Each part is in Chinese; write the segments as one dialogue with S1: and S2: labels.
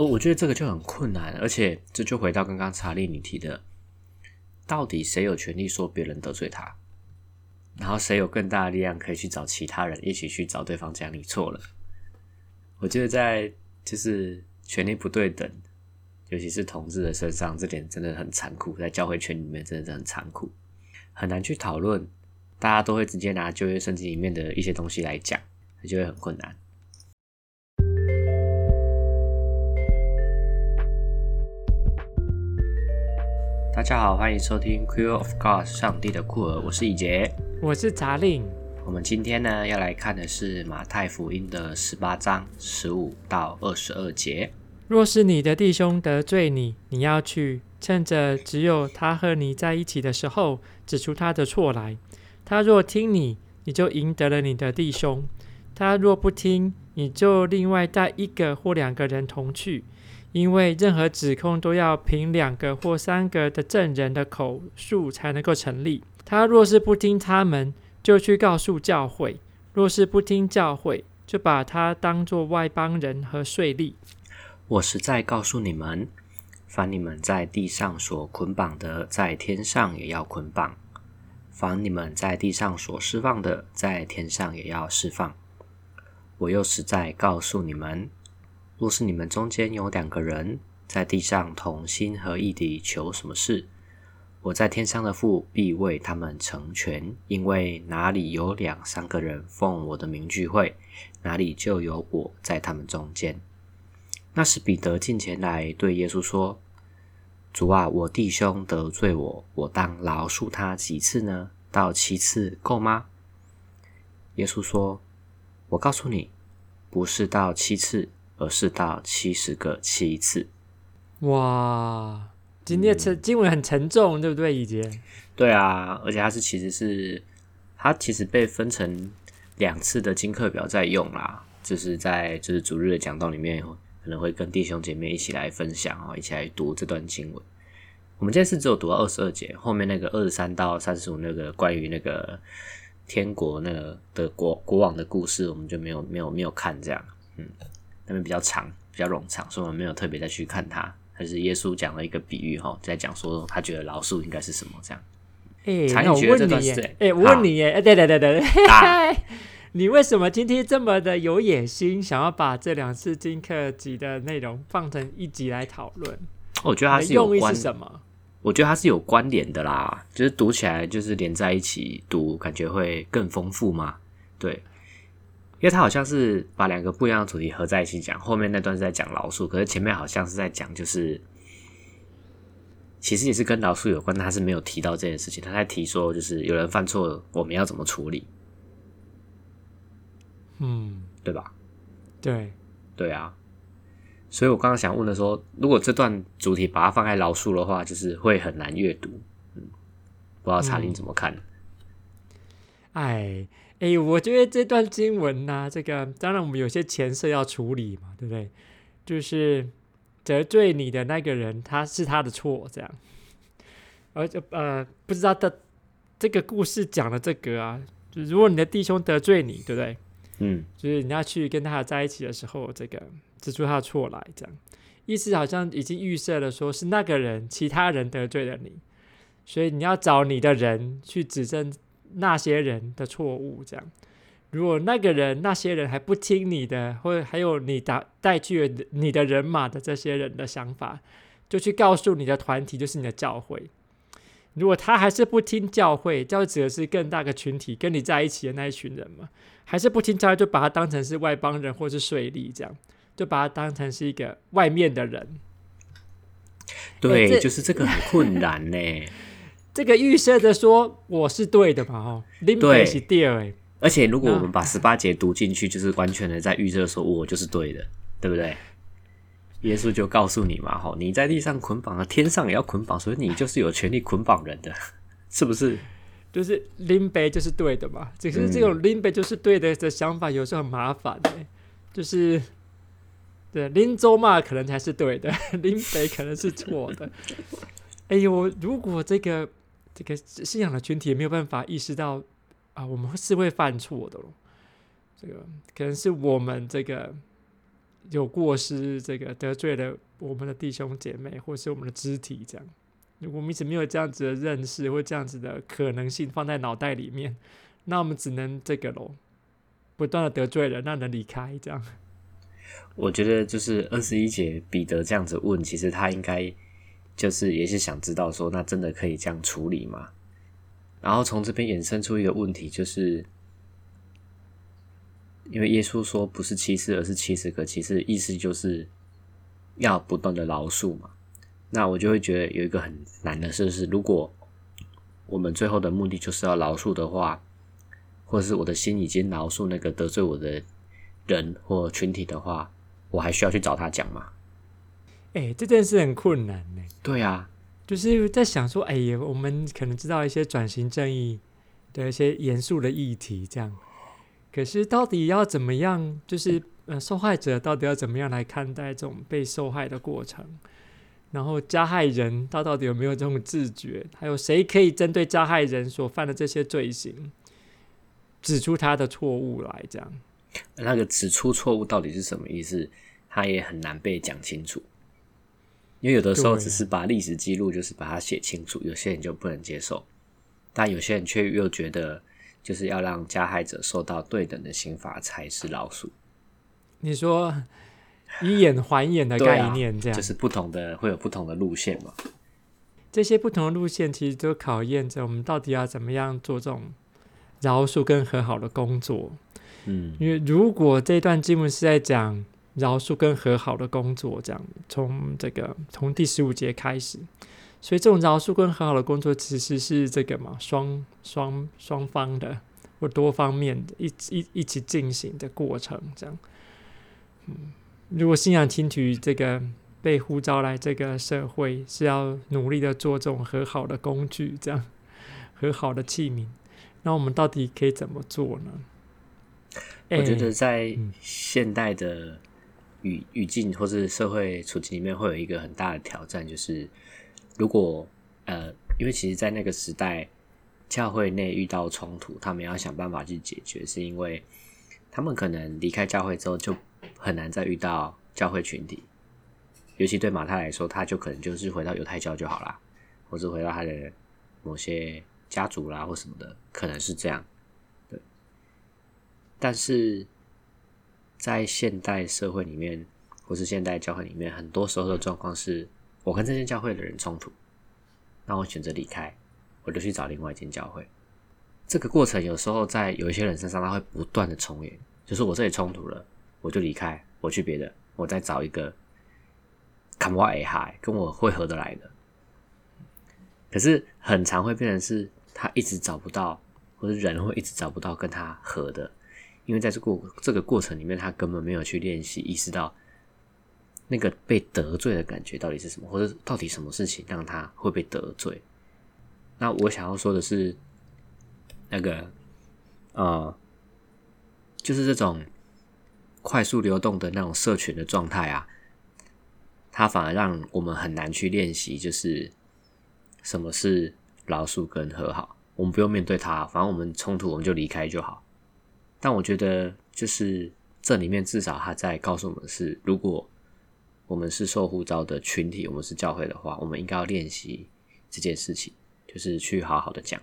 S1: 哦，我觉得这个就很困难，而且这就回到刚刚查理你提的，到底谁有权利说别人得罪他？然后谁有更大的力量可以去找其他人一起去找对方讲你错了？我觉得在就是权力不对等，尤其是同志的身上，这点真的很残酷，在教会圈里面真的是很残酷，很难去讨论。大家都会直接拿就业圣经里面的一些东西来讲，就会很困难。大家好，欢迎收听《Q of God》上帝的酷儿，我是以杰，
S2: 我是查令。
S1: 我们今天呢要来看的是马太福音的十八章十五到二十二节。
S2: 若是你的弟兄得罪你，你要去，趁着只有他和你在一起的时候，指出他的错来。他若听你，你就赢得了你的弟兄；他若不听，你就另外带一个或两个人同去，因为任何指控都要凭两个或三个的证人的口述才能够成立。他若是不听他们，就去告诉教会；若是不听教会，就把他当作外邦人和税吏。
S1: 我实在告诉你们，凡你们在地上所捆绑的，在天上也要捆绑。凡你们在地上所释放的，在天上也要释放。我又实在告诉你们，若是你们中间有两个人在地上同心合意地求什么事，我在天上的父必为他们成全。因为哪里有两三个人奉我的名聚会，哪里就有我在他们中间。那时彼得进前来对耶稣说。主啊，我弟兄得罪我，我当饶恕他几次呢？到七次够吗？耶稣说：“我告诉你，不是到七次，而是到七十个七次。”
S2: 哇，今天沉经文很沉重，对不对，以杰？
S1: 对啊，而且它是其实是它其实被分成两次的经课表在用啦，就是在就是主日的讲道里面。可能会跟弟兄姐妹一起来分享哦，一起来读这段经文。我们这次只有读到二十二节，后面那个二十三到三十五那个关于那个天国那个的国国王的故事，我们就没有没有没有看这样。嗯，那边比较长，比较冗长，所以我们没有特别再去看它。还是耶稣讲了一个比喻哈，在讲说他觉得老鼠应该是什么这样。
S2: 哎、欸，那我问你耶，哎、欸，我问你耶，哎，对对对对对。你为什么今天这么的有野心，想要把这两次经课集的内容放成一集来讨论？
S1: 我觉得它是有
S2: 关，什么？
S1: 我觉得它是有关联的啦，就是读起来就是连在一起读，感觉会更丰富嘛。对，因为他好像是把两个不一样的主题合在一起讲，后面那段是在讲老鼠，可是前面好像是在讲，就是其实也是跟老鼠有关，但他是没有提到这件事情。他在提说，就是有人犯错，我们要怎么处理？
S2: 嗯，
S1: 对吧？
S2: 对，
S1: 对啊。所以我刚刚想问的说，如果这段主题把它放在老鼠的话，就是会很难阅读。嗯，不知道查理怎么看？
S2: 哎哎，我觉得这段经文呢、啊，这个当然我们有些前设要处理嘛，对不对？就是得罪你的那个人，他是他的错，这样。而且呃，不知道的这个故事讲的这个啊，就如果你的弟兄得罪你，对不对？
S1: 嗯，
S2: 就是你要去跟他在一起的时候，这个指出他的错来，这样意思好像已经预设了，说是那个人其他人得罪了你，所以你要找你的人去指正那些人的错误，这样。如果那个人那些人还不听你的，或者还有你打带去了你的人马的这些人的想法，就去告诉你的团体，就是你的教会。如果他还是不听教会，教会指的是更大的群体，跟你在一起的那一群人嘛，还是不听教会，就把他当成是外邦人或是税吏，这样就把他当成是一个外面的人。
S1: 对，欸、就是这个很困难呢。
S2: 这个预设的说我是对的嘛，哦，对，是对的。
S1: 而且如果我们把十八节读进去，就是完全的在预设说我就是对的，对不对？耶稣就告诉你嘛，吼，你在地上捆绑了，天上也要捆绑，所以你就是有权利捆绑人的，是不是？
S2: 就是林北就是对的嘛，只是这种林北就是对的的想法有时候很麻烦的，就是对林州嘛，可能才是对的，林北可能是错的。哎呦，如果这个这个信仰的群体也没有办法意识到啊，我们是会犯错的咯，这个可能是我们这个。有过失，这个得罪了我们的弟兄姐妹，或是我们的肢体，这样，如果我们一直没有这样子的认识，或这样子的可能性放在脑袋里面，那我们只能这个喽，不断的得罪人，让人离开，这样。
S1: 我觉得就是二十一节彼得这样子问，其实他应该就是也是想知道说，那真的可以这样处理吗？然后从这边衍生出一个问题，就是。因为耶稣说不是七次，而是七十个，其实意思就是要不断的饶恕嘛。那我就会觉得有一个很难的事是，如果我们最后的目的就是要饶恕的话，或者是我的心已经饶恕那个得罪我的人或群体的话，我还需要去找他讲吗？
S2: 哎、欸，这件事很困难呢。
S1: 对啊，
S2: 就是在想说，哎呀，我们可能知道一些转型正义的一些严肃的议题，这样。可是，到底要怎么样？就是呃，受害者到底要怎么样来看待这种被受害的过程？然后，加害人他到底有没有这种自觉？还有谁可以针对加害人所犯的这些罪行，指出他的错误来？这样，
S1: 那个指出错误到底是什么意思？他也很难被讲清楚。因为有的时候只是把历史记录，就是把它写清楚，有些人就不能接受，但有些人却又觉得。就是要让加害者受到对等的刑罚才是老鼠。
S2: 你说以眼还眼的 概念，这样、啊、
S1: 就是不同的会有不同的路线嘛？
S2: 这些不同的路线其实都考验着我们到底要怎么样做这种饶恕跟和好的工作。嗯，因为如果这段经文是在讲饶恕跟和好的工作，这样从这个从第十五节开始。所以这种饶恕跟和好的工作，其实是这个嘛，双双双方的或多方面的一一一起进行的过程，这样。嗯，如果信仰听取这个被呼召来这个社会，是要努力的做这种和好的工具，这样和好的器皿，那我们到底可以怎么做呢？
S1: 我觉得在现代的语语境或是社会处境里面，会有一个很大的挑战，就是。如果呃，因为其实，在那个时代，教会内遇到冲突，他们要想办法去解决，是因为他们可能离开教会之后，就很难再遇到教会群体。尤其对马太来说，他就可能就是回到犹太教就好啦，或者回到他的某些家族啦，或什么的，可能是这样。对。但是在现代社会里面，或是现代教会里面，很多时候的状况是。我跟这间教会的人冲突，那我选择离开，我就去找另外一间教会。这个过程有时候在有一些人身上，他会不断的重演，就是我这里冲突了，我就离开，我去别的，我再找一个看我哎嗨，跟我会合得来的。可是很常会变成是他一直找不到，或者人会一直找不到跟他合的，因为在这个这个过程里面，他根本没有去练习，意识到。那个被得罪的感觉到底是什么，或者到底什么事情让他会被得罪？那我想要说的是，那个，呃，就是这种快速流动的那种社群的状态啊，它反而让我们很难去练习，就是什么是老鼠跟和好。我们不用面对它，反正我们冲突我们就离开就好。但我觉得，就是这里面至少他在告诉我们是，如果我们是受呼召的群体，我们是教会的话，我们应该要练习这件事情，就是去好好的讲，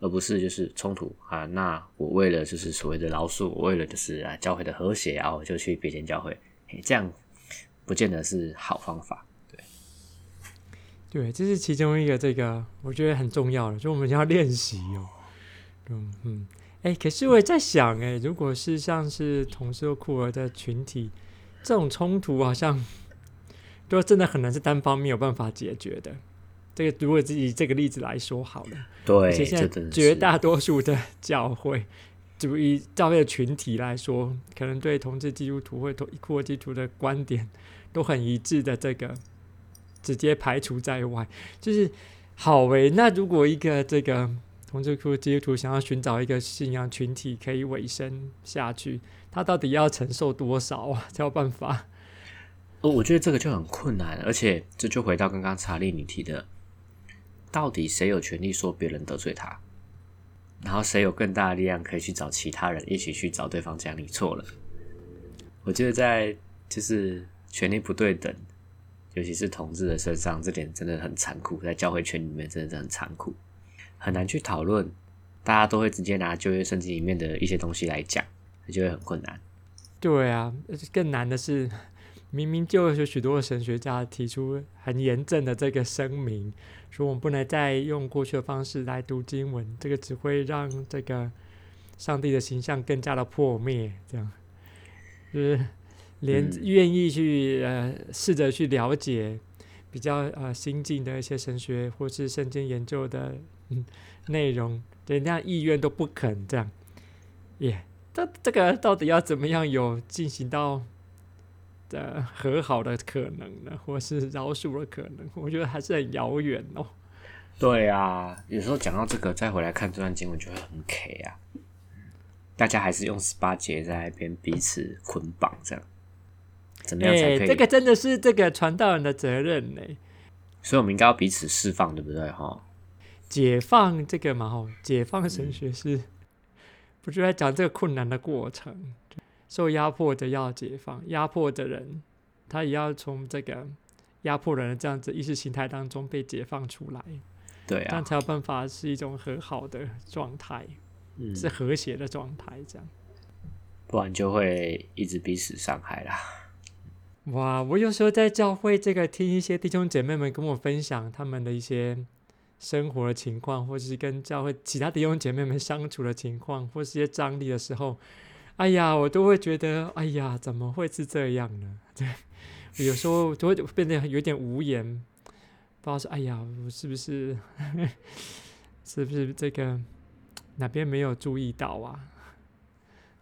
S1: 而不是就是冲突啊。那我为了就是所谓的饶恕，我为了就是啊教会的和谐，然后我就去别间教会，这样不见得是好方法。对，
S2: 对，这是其中一个这个我觉得很重要的，就我们要练习哦。嗯嗯，哎，可是我也在想，哎，如果是像是同事或酷儿的群体。这种冲突好像，都真的很难是单方面有办法解决的。这个如果以这个例子来说好了，
S1: 对，
S2: 而且现在绝大多数的 教会，就以教会的群体来说，可能对同志基督徒或酷儿基督徒的观点都很一致的，这个直接排除在外。就是好诶，那如果一个这个同志酷儿基督徒想要寻找一个信仰群体可以委身下去。他到底要承受多少啊？才有办法？
S1: 哦，我觉得这个就很困难，而且这就回到刚刚查理你提的，到底谁有权利说别人得罪他？然后谁有更大的力量可以去找其他人一起去找对方讲你错了？我觉得在就是权力不对等，尤其是同志的身上，这点真的很残酷，在教会圈里面真的是很残酷，很难去讨论。大家都会直接拿旧约圣经里面的一些东西来讲，就会很困难。
S2: 对啊，更难的是，明明就有许多神学家提出很严正的这个声明，说我们不能再用过去的方式来读经文，这个只会让这个上帝的形象更加的破灭。这样，就是连愿意去、嗯、呃试着去了解比较呃新进的一些神学或是圣经研究的嗯 内容，人家意愿都不肯这样，耶、yeah.。这这个到底要怎么样有进行到的和好的可能呢？或是饶恕的可能？我觉得还是很遥远哦。
S1: 对啊，有时候讲到这个，再回来看这段经文就会很 K 啊。大家还是用十八节在那边彼此捆绑，这样怎么样才可以？
S2: 欸、这个真的是这个传道人的责任呢。
S1: 所以，我们应该要彼此释放，对不对？哈，
S2: 解放这个嘛，吼，解放神学是。嗯我就在讲这个困难的过程，受压迫的要解放，压迫的人他也要从这个压迫人的这样子意识形态当中被解放出来，
S1: 对啊，
S2: 这样才有办法是一种和好的状态，嗯，是和谐的状态，这样，
S1: 不然就会一直彼此伤害啦。
S2: 哇，我有时候在教会这个听一些弟兄姐妹们跟我分享他们的一些。生活的情况，或者是跟教会其他弟兄姐妹们相处的情况，或是一些张力的时候，哎呀，我都会觉得，哎呀，怎么会是这样呢？对，有时候都会变得有点无言，不知道说，哎呀，我是不是，是不是这个哪边没有注意到啊？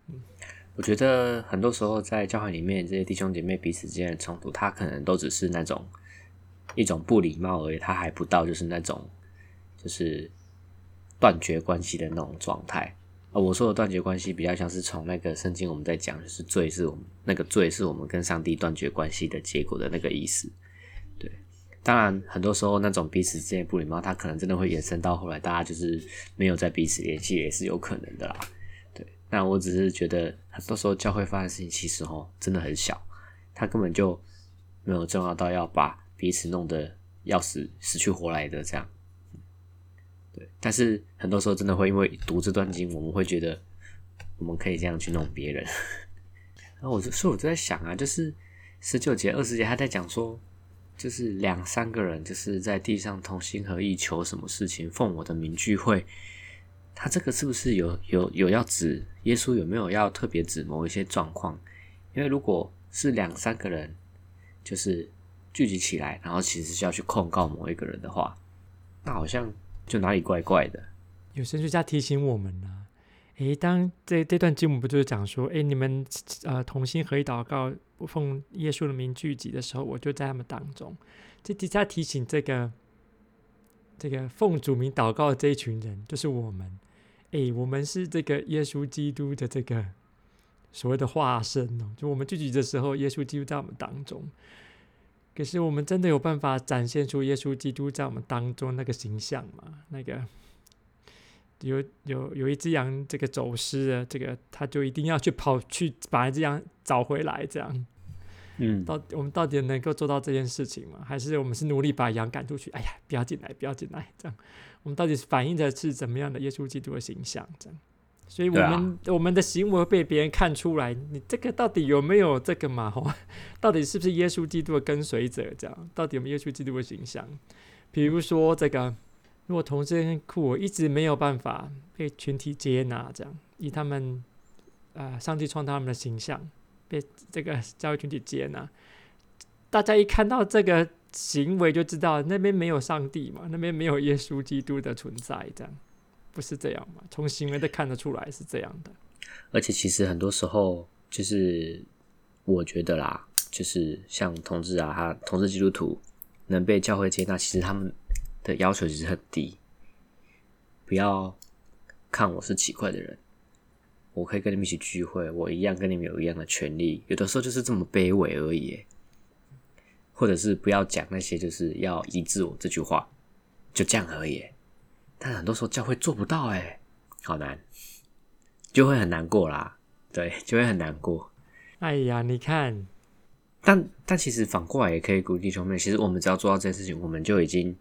S1: 嗯，我觉得很多时候在教会里面，这些弟兄姐妹彼此之间的冲突，他可能都只是那种一种不礼貌而已，他还不到就是那种。就是断绝关系的那种状态，啊我说的断绝关系，比较像是从那个圣经我们在讲，就是罪是我们那个罪是我们跟上帝断绝关系的结果的那个意思。对，当然很多时候那种彼此之间不礼貌，它可能真的会延伸到后来，大家就是没有在彼此联系，也是有可能的啦。对，那我只是觉得很多时候教会发生事情，其实齁真的很小，它根本就没有重要到要把彼此弄得要死死去活来的这样。对，但是很多时候真的会因为读这段经，我们会觉得我们可以这样去弄别人。然后我就所以我就在想啊，就是十九节、二十节，他在讲说，就是两三个人就是在地上同心合意求什么事情，奉我的名聚会，他这个是不是有有有要指耶稣有没有要特别指某一些状况？因为如果是两三个人就是聚集起来，然后其实是要去控告某一个人的话，那好像。就哪里怪怪的？
S2: 有神学家提醒我们呢、啊。诶，当这这段经文不就是讲说，诶，你们呃同心合意祷告，奉耶稣的名聚集的时候，我就在他们当中。这底下提醒这个这个奉主名祷告的这一群人，就是我们。诶，我们是这个耶稣基督的这个所谓的化身哦。就我们聚集的时候，耶稣基督在我们当中。可是我们真的有办法展现出耶稣基督在我们当中那个形象吗？那个有有有一只羊，这个走失了，这个他就一定要去跑去把一只羊找回来，这样。嗯，到我们到底能够做到这件事情吗？还是我们是努力把羊赶出去？哎呀，不要进来，不要进来，这样。我们到底反映的是怎么样的耶稣基督的形象？这样。所以，我们、啊、我们的行为被别人看出来，你这个到底有没有这个嘛？吼到底是不是耶稣基督的跟随者？这样，到底有没有耶稣基督的形象？比如说，这个如果同志很酷，我一直没有办法被群体接纳，这样以他们啊、呃，上帝创造他们的形象，被这个教会群体接纳，大家一看到这个行为就知道那边没有上帝嘛，那边没有耶稣基督的存在，这样。不是这样嘛？从行为都看得出来是这样的。
S1: 而且其实很多时候，就是我觉得啦，就是像同志啊，他同志基督徒能被教会接纳，其实他们的要求其实很低。不要看我是奇怪的人，我可以跟你们一起聚会，我一样跟你们有一样的权利。有的时候就是这么卑微而已，或者是不要讲那些就是要医治我这句话，就这样而已。但很多时候教会做不到哎，好难，就会很难过啦。对，就会很难过。
S2: 哎呀，你看，
S1: 但但其实反过来也可以鼓励弟兄妹，其实我们只要做到这件事情，我们就已经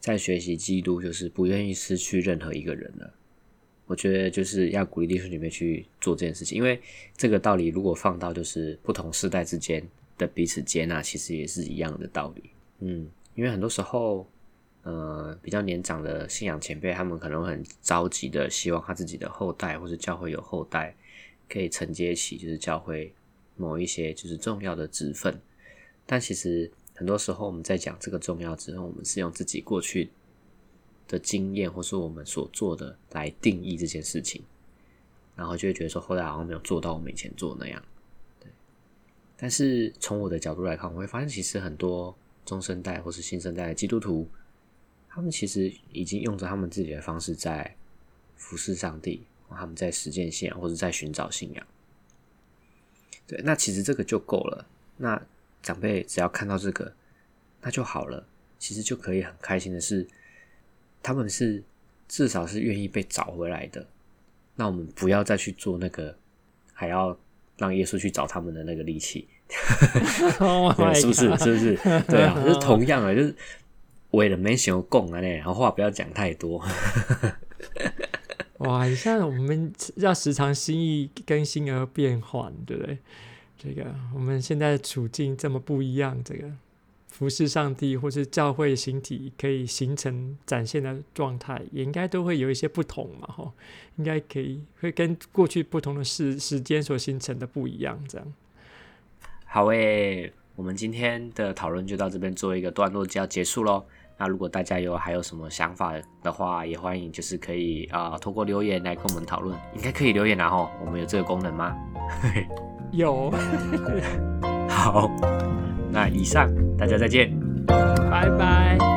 S1: 在学习基督，就是不愿意失去任何一个人了。我觉得就是要鼓励弟兄姐妹去做这件事情，因为这个道理如果放到就是不同世代之间的彼此接纳，其实也是一样的道理。嗯，因为很多时候，呃，比较年长的信仰前辈，他们可能很着急的希望他自己的后代或是教会有后代可以承接起就是教会某一些就是重要的职分，但其实很多时候我们在讲这个重要之后，我们是用自己过去的经验，或是我们所做的来定义这件事情，然后就会觉得说后来好像没有做到我们以前做那样。对，但是从我的角度来看，我会发现其实很多中生代或是新生代的基督徒，他们其实已经用着他们自己的方式在服侍上帝，他们在实践信仰或者在寻找信仰。对，那其实这个就够了。那长辈只要看到这个，那就好了。其实就可以很开心的是。他们是至少是愿意被找回来的，那我们不要再去做那个还要让耶稣去找他们的那个力气，oh、对是不是？是不是？对啊，就是同样啊，就是为了没想讲啊，然后话不要讲太多。
S2: 哇，你像我们要时常心意更新而变换，对不对？这个我们现在的处境这么不一样，这个。服侍上帝，或是教会形体可以形成展现的状态，也应该都会有一些不同嘛，吼，应该可以会跟过去不同的时时间所形成的不一样，这样。
S1: 好诶，我们今天的讨论就到这边做一个段落，就要结束喽。那如果大家有还有什么想法的话，也欢迎就是可以啊，通过留言来跟我们讨论，应该可以留言然后我们有这个功能吗？
S2: 有。
S1: 好。那以上，大家再见，
S2: 拜拜。